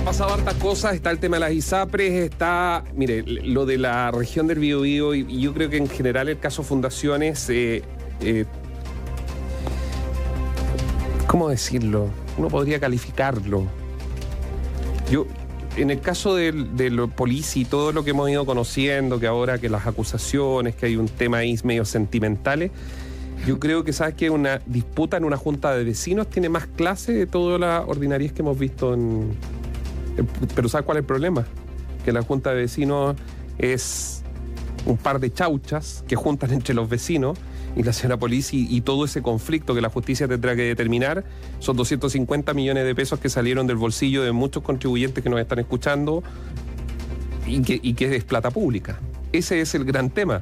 Han pasado hartas cosas, está el tema de las ISAPRES, está, mire, lo de la región del Biobío y, y yo creo que en general el caso Fundaciones, eh, eh, ¿cómo decirlo? Uno podría calificarlo. Yo, en el caso del- de, lo y todo lo que hemos ido conociendo, que ahora que las acusaciones, que hay un tema ahí medio sentimentales, yo creo que sabes que una disputa en una junta de vecinos tiene más clase de todas las ordinarias que hemos visto en. En- Pero ¿sabes cuál es el problema? Que la junta de vecinos es un par de chauchas que juntan entre los vecinos y la señora policía y, y todo ese conflicto que la justicia tendrá que determinar son 250 millones de pesos que salieron del bolsillo de muchos contribuyentes que nos están escuchando y que, y que es plata pública. Ese es el gran tema.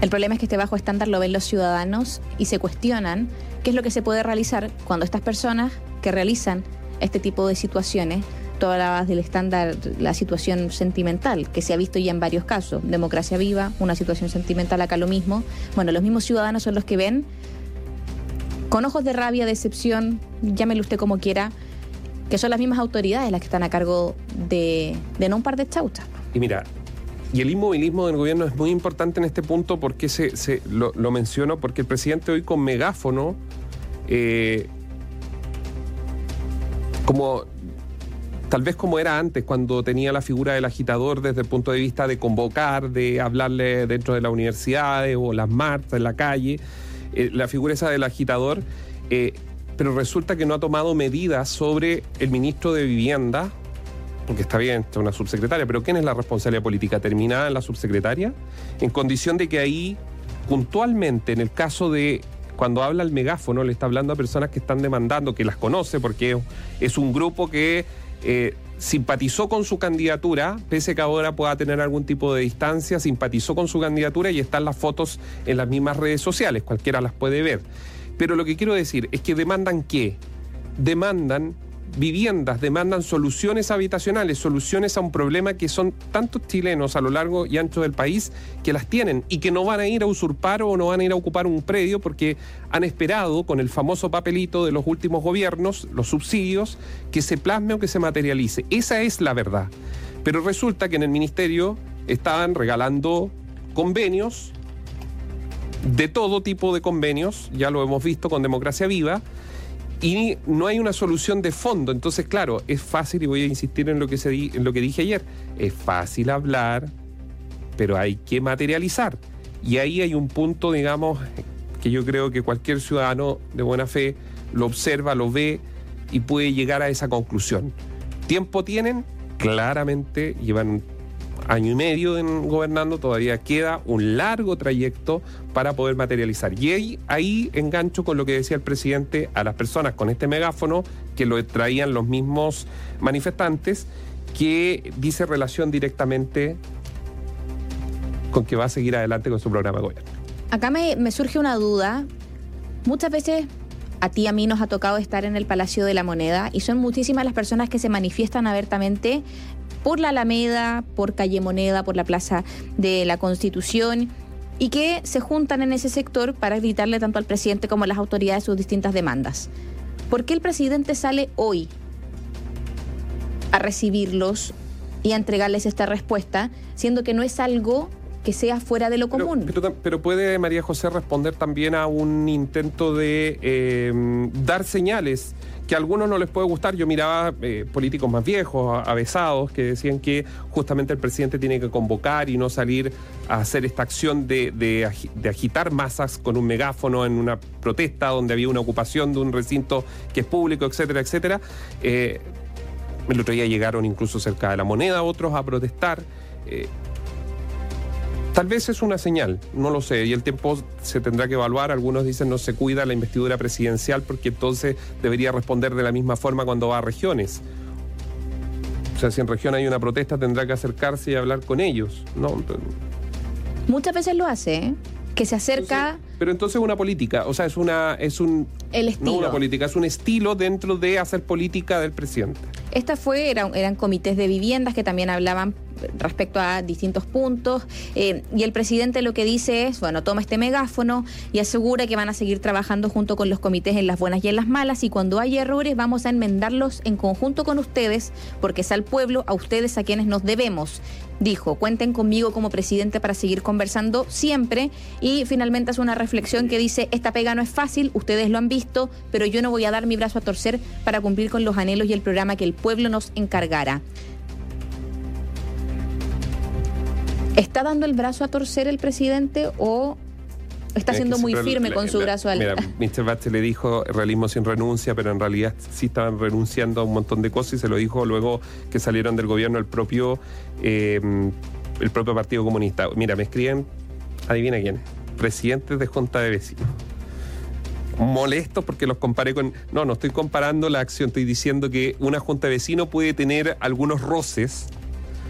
El problema es que este bajo estándar lo ven los ciudadanos y se cuestionan qué es lo que se puede realizar cuando estas personas que realizan este tipo de situaciones, tú hablabas del estándar, la situación sentimental, que se ha visto ya en varios casos, democracia viva, una situación sentimental acá lo mismo. Bueno, los mismos ciudadanos son los que ven con ojos de rabia, decepción, llámelo usted como quiera, que son las mismas autoridades las que están a cargo de, de no un par de chauchas. Y mira, y el inmovilismo del gobierno es muy importante en este punto porque se, lo, lo menciono, porque el presidente hoy con megáfono, eh, como tal vez como era antes, cuando tenía la figura del agitador desde el punto de vista de convocar, de hablarle dentro de las universidades o las marchas en la calle, eh, la figura esa del agitador, eh, pero resulta que no ha tomado medidas sobre el ministro de Vivienda, porque está bien, está una subsecretaria, pero ¿quién es la responsabilidad política? ¿Terminada en la subsecretaria? En condición de que ahí, puntualmente, en el caso de cuando habla el megáfono, le está hablando a personas que están demandando, que las conoce, porque es un grupo que eh, simpatizó con su candidatura, pese que ahora pueda tener algún tipo de distancia, simpatizó con su candidatura y están las fotos en las mismas redes sociales, cualquiera las puede ver. Pero lo que quiero decir es que demandan qué? Demandan viviendas, demandan soluciones habitacionales, soluciones a un problema que son tantos chilenos a lo largo y ancho del país que las tienen y que no van a ir a usurpar o no van a ir a ocupar un predio porque han esperado con el famoso papelito de los últimos gobiernos, los subsidios, que se plasme o que se materialice. Esa es la verdad. Pero resulta que en el ministerio estaban regalando convenios de todo tipo de convenios, ya lo hemos visto con Democracia Viva, y no hay una solución de fondo. Entonces, claro, es fácil, y voy a insistir en lo que, se di- en lo que dije ayer, es fácil hablar, pero hay que materializar. Y ahí hay un punto, digamos, que yo creo que cualquier ciudadano de buena fe lo observa, lo ve y puede llegar a esa conclusión. ¿Tiempo tienen? Claramente llevan año y medio gobernando, todavía queda un largo trayecto para poder materializar. Y ahí, engancho con lo que decía el presidente a las personas con este megáfono, que lo traían los mismos manifestantes, que dice relación directamente con que va a seguir adelante con su programa de gobierno. Acá me, me surge una duda. Muchas veces a ti a mí nos ha tocado estar en el Palacio de la Moneda y son muchísimas las personas que se manifiestan abiertamente por la Alameda, por Calle Moneda, por la Plaza de la Constitución y que se juntan en ese sector para gritarle tanto al presidente como a las autoridades sus distintas demandas. ¿Por qué el presidente sale hoy a recibirlos y a entregarles esta respuesta, siendo que no es algo que sea fuera de lo común? pero puede María José responder también a un intento de eh, dar señales que a algunos no les puede gustar. Yo miraba eh, políticos más viejos, avesados, que decían que justamente el presidente tiene que convocar y no salir a hacer esta acción de, de agi- de agitar masas con un megáfono en una protesta donde había una ocupación de un recinto que es público, etcétera, etcétera. Eh, el otro día llegaron incluso cerca de la moneda otros a protestar. Eh, Tal vez es una señal, no lo sé, y el tiempo se tendrá que evaluar. Algunos dicen no se cuida la investidura presidencial porque entonces debería responder de la misma forma cuando va a regiones. O sea, si en región hay una protesta, tendrá que acercarse y hablar con ellos. No, Muchas veces lo hace, ¿eh? que se acerca Entonces, pero entonces es una política, o sea, es una es un el no estilo. una política, es un estilo dentro de hacer política del presidente. Esta fue, era- eran comités de viviendas que también hablaban respecto a distintos puntos. Eh, y el presidente lo que dice es, bueno, toma este megáfono y asegura que van a seguir trabajando junto con los comités en las buenas y en las malas y cuando hay errores vamos a enmendarlos en conjunto con ustedes porque es al pueblo, a ustedes a quienes nos debemos. Dijo, cuenten conmigo como presidente para seguir conversando siempre y finalmente hace una reflexión que dice, esta pega no es fácil, ustedes lo han visto, pero yo no voy a dar mi brazo a torcer para cumplir con los anhelos y el programa que el pueblo nos encargara. ¿Está dando el brazo a torcer el presidente o está siendo muy firme con su brazo al... Mira, Mr. le dijo realismo sin renuncia, pero en realidad sí estaban renunciando a un montón de cosas y se lo dijo luego que salieron del gobierno el propio, em, el propio Partido Comunista. Mira, me escriben, adivina quién, presidentes de Junta de Vecinos molestos porque los comparé con... No, no estoy comparando la acción, estoy diciendo que una junta de vecinos puede tener algunos roces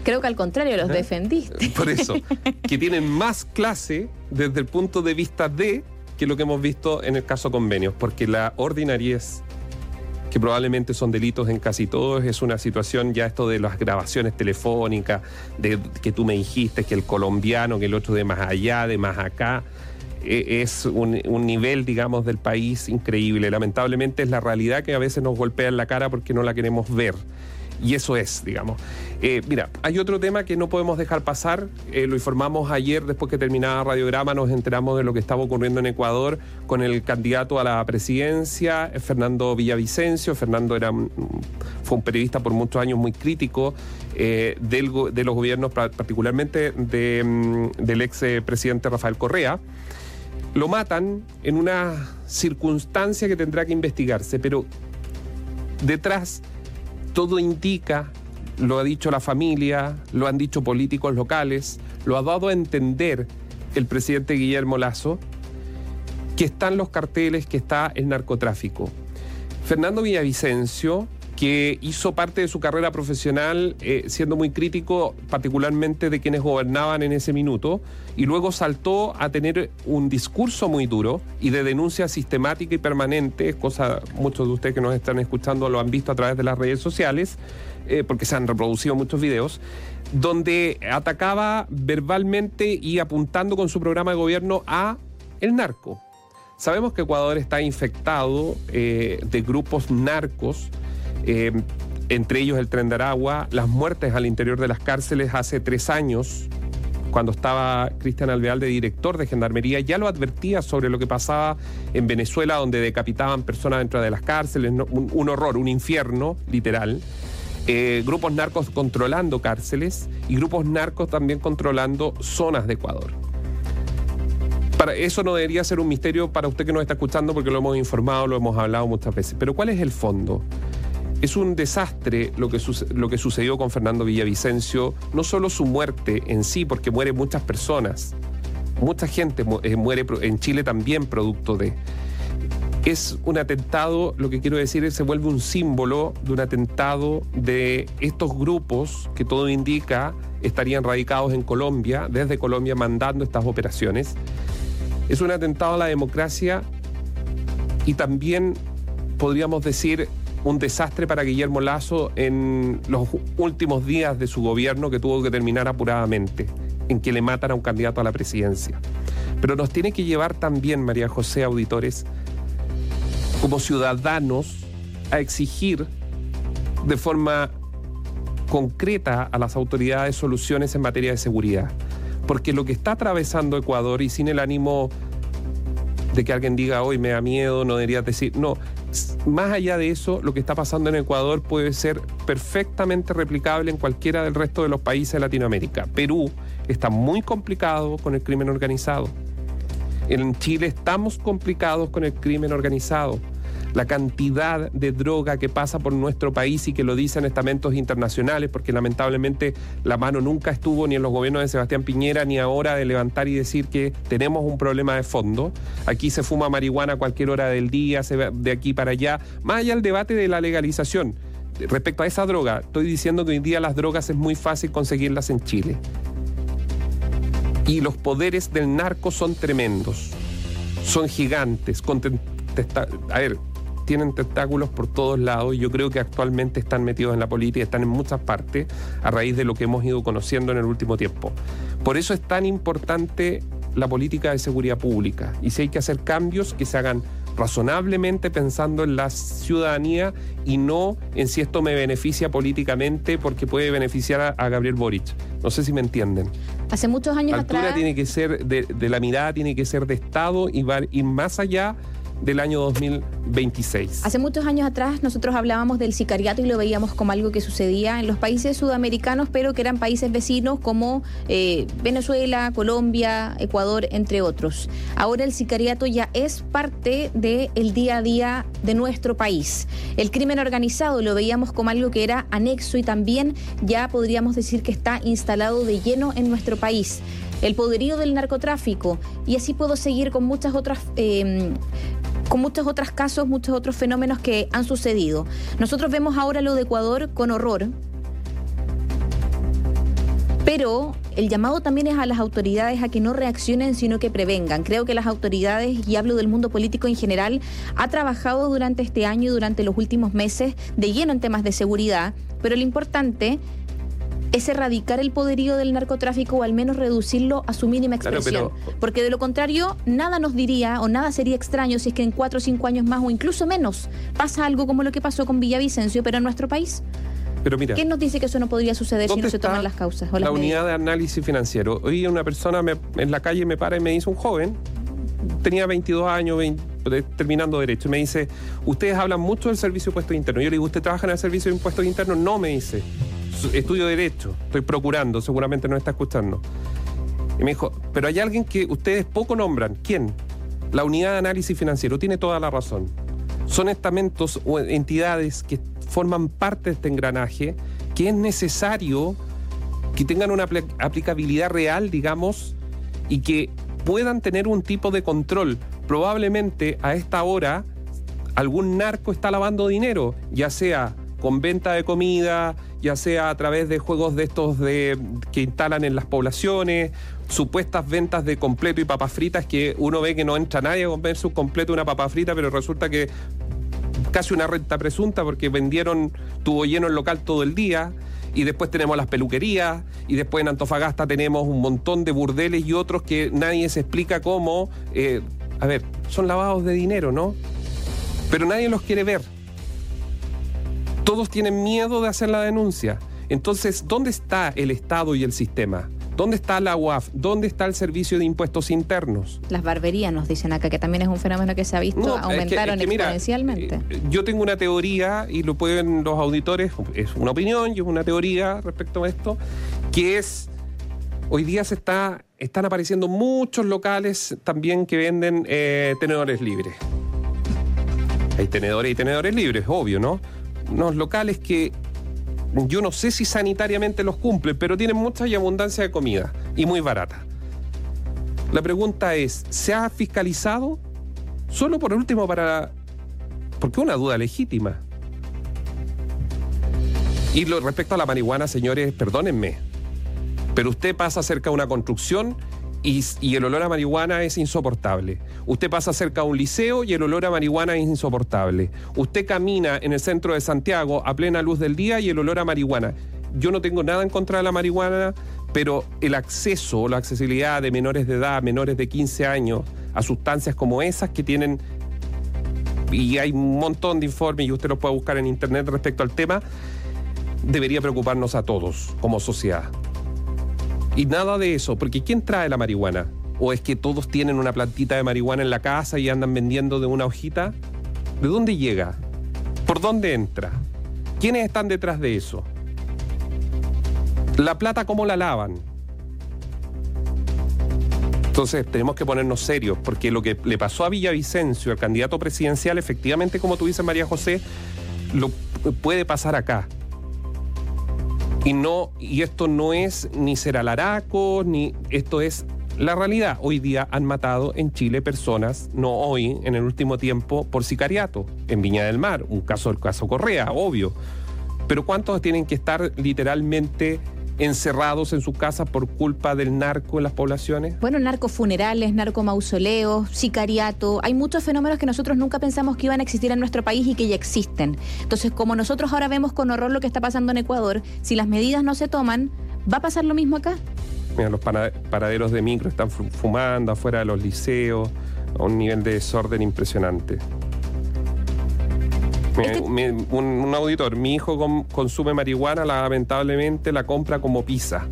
Creo que al contrario, los defendiste. Por eso, que tienen más clase desde el punto de vista de que lo que hemos visto en el caso convenios, porque la ordinariez que probablemente son delitos en casi todos, es una situación ya esto de las grabaciones telefónicas, de que tú me dijiste que el colombiano, que el otro de más allá, de más acá, e, es un, un, nivel, digamos, del país increíble. Lamentablemente es la realidad que a veces nos golpea en la cara porque no la queremos ver. Y eso es, digamos. Eh, mira, hay otro tema que no podemos dejar pasar. Eh, lo informamos ayer, después que terminaba Radiograma, nos enteramos de lo que estaba ocurriendo en Ecuador con el candidato a la presidencia, eh, Fernando Villavicencio. Fernando era, fue un periodista por muchos años muy crítico de los gobiernos, particularmente de, del ex presidente Rafael Correa. Lo matan en una circunstancia que tendrá que investigarse, pero detrás todo indica, lo ha dicho la familia, lo han dicho políticos locales, lo ha dado a entender el presidente Guillermo Lazo, que están los carteles, que está el narcotráfico. Fernando Villavicencio que hizo parte de su carrera profesional eh, siendo muy crítico particularmente de quienes gobernaban en ese minuto y luego saltó a tener un discurso muy duro y de denuncia sistemática y permanente, cosa muchos de ustedes que nos están escuchando lo han visto a través de las redes sociales, eh, porque se han reproducido muchos videos, donde atacaba verbalmente y apuntando con su programa de gobierno a el narco. Sabemos que Ecuador está infectado eh, de grupos narcos eh, entre ellos el tren de Aragua, las muertes al interior de las cárceles hace tres años, cuando estaba Cristian Alveal de director de Gendarmería, ya lo advertía sobre lo que pasaba en Venezuela, donde decapitaban personas dentro de las cárceles, un, horror, un infierno, literal. Eh, grupos narcos controlando cárceles y grupos narcos también controlando zonas de Ecuador. Para, eso no debería ser un misterio para usted que nos está escuchando porque lo hemos informado, lo hemos hablado muchas veces. Pero ¿cuál es el fondo? Es un desastre lo que, lo que sucedió con Fernando Villavicencio, no solo su muerte en sí, porque mueren muchas personas, mucha gente eh, muere en Chile también producto de... Es un atentado, lo que quiero decir es se vuelve un símbolo de un atentado de estos grupos que todo indica estarían radicados en Colombia, desde Colombia mandando estas operaciones. Es un atentado a la democracia y también podríamos decir un desastre para Guillermo Lazo en los últimos días de su gobierno que tuvo que terminar apuradamente, en que le matan a un candidato a la presidencia. Pero nos tiene que llevar también, María José, auditores, como ciudadanos, a exigir de forma concreta a las autoridades soluciones en materia de seguridad. Porque lo que está atravesando Ecuador, y sin el ánimo de que alguien diga hoy me da miedo, no deberías decir, no, más allá de eso, lo que está pasando en Ecuador puede ser perfectamente replicable en cualquiera del resto de los países de Latinoamérica. Perú está muy complicado con el crimen organizado. En Chile estamos complicados con el crimen organizado la cantidad de droga que pasa por nuestro país y que lo dicen estamentos internacionales, porque lamentablemente la mano nunca estuvo ni en los gobiernos de Sebastián Piñera ni ahora de levantar y decir que tenemos un problema de fondo. Aquí se fuma marihuana a cualquier hora del día, de aquí para allá. Más allá del debate de la legalización. Respecto a esa droga, estoy diciendo que hoy día las drogas es muy fácil conseguirlas en Chile. Y los poderes del narco son tremendos, son gigantes. A ver, tienen tentáculos por todos lados y yo creo que actualmente están metidos en la política, están en muchas partes a raíz de lo que hemos ido conociendo en el último tiempo. Por eso es tan importante la política de seguridad pública y si hay que hacer cambios que se hagan razonablemente pensando en la ciudadanía y no en si esto me beneficia políticamente porque puede beneficiar a, Gabriel Boric. No sé si me entienden. Hace muchos años la altura atrás. tiene que ser de, de, la mirada, tiene que ser de Estado y va ir más allá del año 2026. Hace muchos años atrás nosotros hablábamos del sicariato y lo veíamos como algo que sucedía en los países sudamericanos, pero que eran países vecinos como eh, Venezuela, Colombia, Ecuador, entre otros. Ahora el sicariato ya es parte del día a día de nuestro país. El crimen organizado lo veíamos como algo que era anexo y también ya podríamos decir que está instalado de lleno en nuestro país el poderío del narcotráfico y así puedo seguir con muchas otras eh, con muchos otros casos, muchos otros fenómenos que han sucedido. Nosotros vemos ahora lo de Ecuador con horror, pero el llamado también es a las autoridades a que no reaccionen, sino que prevengan. Creo que las autoridades, y hablo del mundo político en general, ha trabajado durante este año y durante los últimos meses de lleno en temas de seguridad, pero lo importante es erradicar el poderío del narcotráfico o al menos reducirlo a su mínima expresión. Claro, pero... Porque de lo contrario, nada nos diría o nada sería extraño si es que en cuatro o cinco años más o incluso menos pasa algo como lo que pasó con Villavicencio, pero en nuestro país. Pero mira, ¿Quién nos dice que eso no podría suceder si no se toman las causas? O la unidad de análisis financiero. Hoy una persona me, en la calle me para y me dice, un joven, tenía 22 años, 20, terminando derecho, y me dice, ustedes hablan mucho del servicio de impuestos internos. Yo le digo, ¿usted trabaja en el servicio de impuestos internos? No, me dice estudio Derecho, estoy procurando, seguramente no está escuchando. Y me dijo, pero hay alguien que ustedes poco nombran. ¿Quién? La unidad de análisis financiero. Tiene toda la razón. Son estamentos o entidades que forman parte de este engranaje que es necesario que tengan una aplicabilidad real, digamos, y que puedan tener un tipo de control. Probablemente a esta hora algún narco está lavando dinero, ya sea con venta de comida, ya sea a través de juegos de estos de, que instalan en las poblaciones, supuestas ventas de completo y papas fritas que uno ve que no entra nadie a comer su completo una papa frita, pero resulta que casi una renta presunta porque vendieron, tuvo lleno el local todo el día. Y después tenemos las peluquerías, y después en Antofagasta tenemos un montón de burdeles y otros que nadie se explica cómo. Eh, a ver, son lavados de dinero, ¿no? Pero nadie los quiere ver todos tienen miedo de hacer la denuncia. Entonces, ¿dónde está el Estado y el sistema? ¿Dónde está la UAF? ¿Dónde está el Servicio de Impuestos Internos? Las barberías nos dicen acá, que también es un fenómeno que se ha visto, No, es que- aumentaron es que mira, exponencialmente. eh, yo tengo una teoría, y lo pueden los auditores, es una opinión y es una teoría respecto a esto, que es, hoy día se está, están apareciendo muchos locales también que venden eh, tenedores libres. Hay tenedores y tenedores libres, obvio, ¿no? Unos locales que yo no sé si sanitariamente los cumplen, pero tienen mucha y abundancia de comida y muy barata. La pregunta es, ¿se ha fiscalizado? Solo por último para... Porque una duda legítima. Y lo, respecto a la marihuana, señores, perdónenme, pero usted pasa cerca de una construcción y, el olor a marihuana es insoportable. Usted pasa cerca de un liceo y el olor a marihuana es insoportable. Usted camina en el centro de Santiago a plena luz del día y el olor a marihuana. Yo no tengo nada en contra de la marihuana, pero el acceso o la accesibilidad de menores de edad, menores de 15 años, a sustancias como esas que tienen y hay un montón de informes y usted los puede buscar en internet respecto al tema, debería preocuparnos a todos como sociedad. Y nada de eso, porque ¿quién trae la marihuana? ¿O es que todos tienen una plantita de marihuana en la casa y andan vendiendo de una hojita? ¿De dónde llega? ¿Por dónde entra? ¿Quiénes están detrás de eso? ¿La plata cómo la lavan? Entonces tenemos que ponernos serios, porque lo que le pasó a Villavicencio, al candidato presidencial, efectivamente, como tú dices, María José, lo puede pasar acá. Y no, y esto no es ni ser alaraco, ni esto es la realidad. Hoy día han matado en Chile personas, no hoy, en el último tiempo, por sicariato, en Viña del Mar, un caso el caso Correa, obvio. Pero ¿cuántos tienen que estar literalmente encerrados en sus casas por culpa del narco en las poblaciones? Bueno, narcofunerales, narcomausoleos, sicariato. Hay muchos fenómenos que nosotros nunca pensamos que iban a existir en nuestro país y que ya existen. Entonces, como nosotros ahora vemos con horror lo que está pasando en Ecuador, si las medidas no se toman, ¿va a pasar lo mismo acá? Mira, los paraderos de micro están fumando afuera de los liceos a un nivel de desorden impresionante. Un, auditor, mi hijo consume marihuana, lamentablemente la compra como pizza.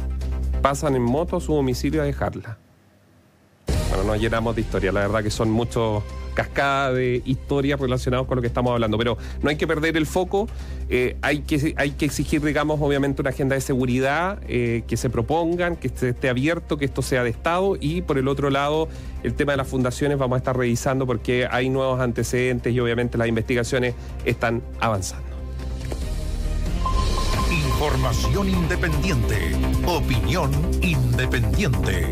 Pasan en moto a su domicilio a dejarla. Bueno, nos llenamos de historia, la verdad que son muchos cascada de historias relacionadas con lo que estamos hablando. Pero no hay que perder el foco, eh, hay, que, hay que exigir, digamos, obviamente una agenda de seguridad, eh, que se propongan, que esté abierto, que esto sea de Estado y por el otro lado, el tema de las fundaciones vamos a estar revisando porque hay nuevos antecedentes y obviamente las investigaciones están avanzando. Información independiente, opinión independiente.